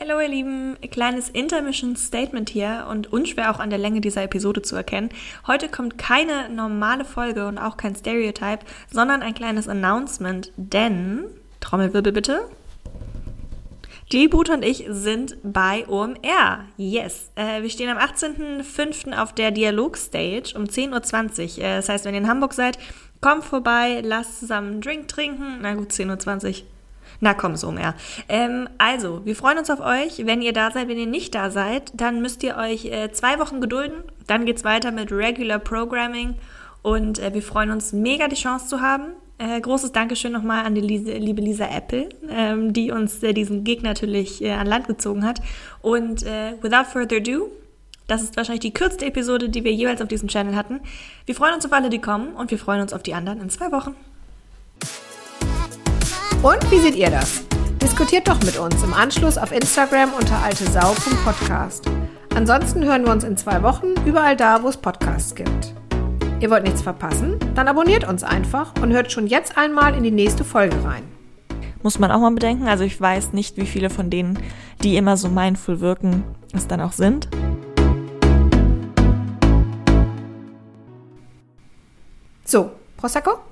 Hallo ihr Lieben, kleines Intermission Statement hier und unschwer auch an der Länge dieser Episode zu erkennen. Heute kommt keine normale Folge und auch kein Stereotype, sondern ein kleines Announcement, denn, Trommelwirbel bitte, die Boot und ich sind bei OMR. Yes. Äh, wir stehen am 18.05. auf der Dialogstage um 10.20 Uhr. Äh, das heißt, wenn ihr in Hamburg seid, kommt vorbei, lasst zusammen einen Drink trinken. Na gut, 10.20 Uhr na komm, so mehr. Ähm, also, wir freuen uns auf euch. Wenn ihr da seid, wenn ihr nicht da seid, dann müsst ihr euch äh, zwei Wochen gedulden. Dann geht's weiter mit Regular Programming. Und äh, wir freuen uns mega, die Chance zu haben. Äh, großes Dankeschön nochmal an die Lise, liebe Lisa Apple, ähm, die uns äh, diesen Gig natürlich äh, an Land gezogen hat. Und äh, without further ado, das ist wahrscheinlich die kürzeste Episode, die wir jeweils auf diesem Channel hatten. Wir freuen uns auf alle, die kommen und wir freuen uns auf die anderen in zwei Wochen. Und wie seht ihr das? Diskutiert doch mit uns im Anschluss auf Instagram unter altesau.podcast. Ansonsten hören wir uns in zwei Wochen überall da, wo es Podcasts gibt. Ihr wollt nichts verpassen? Dann abonniert uns einfach und hört schon jetzt einmal in die nächste Folge rein. Muss man auch mal bedenken. Also ich weiß nicht, wie viele von denen, die immer so mindful wirken, es dann auch sind. So, Prosecco?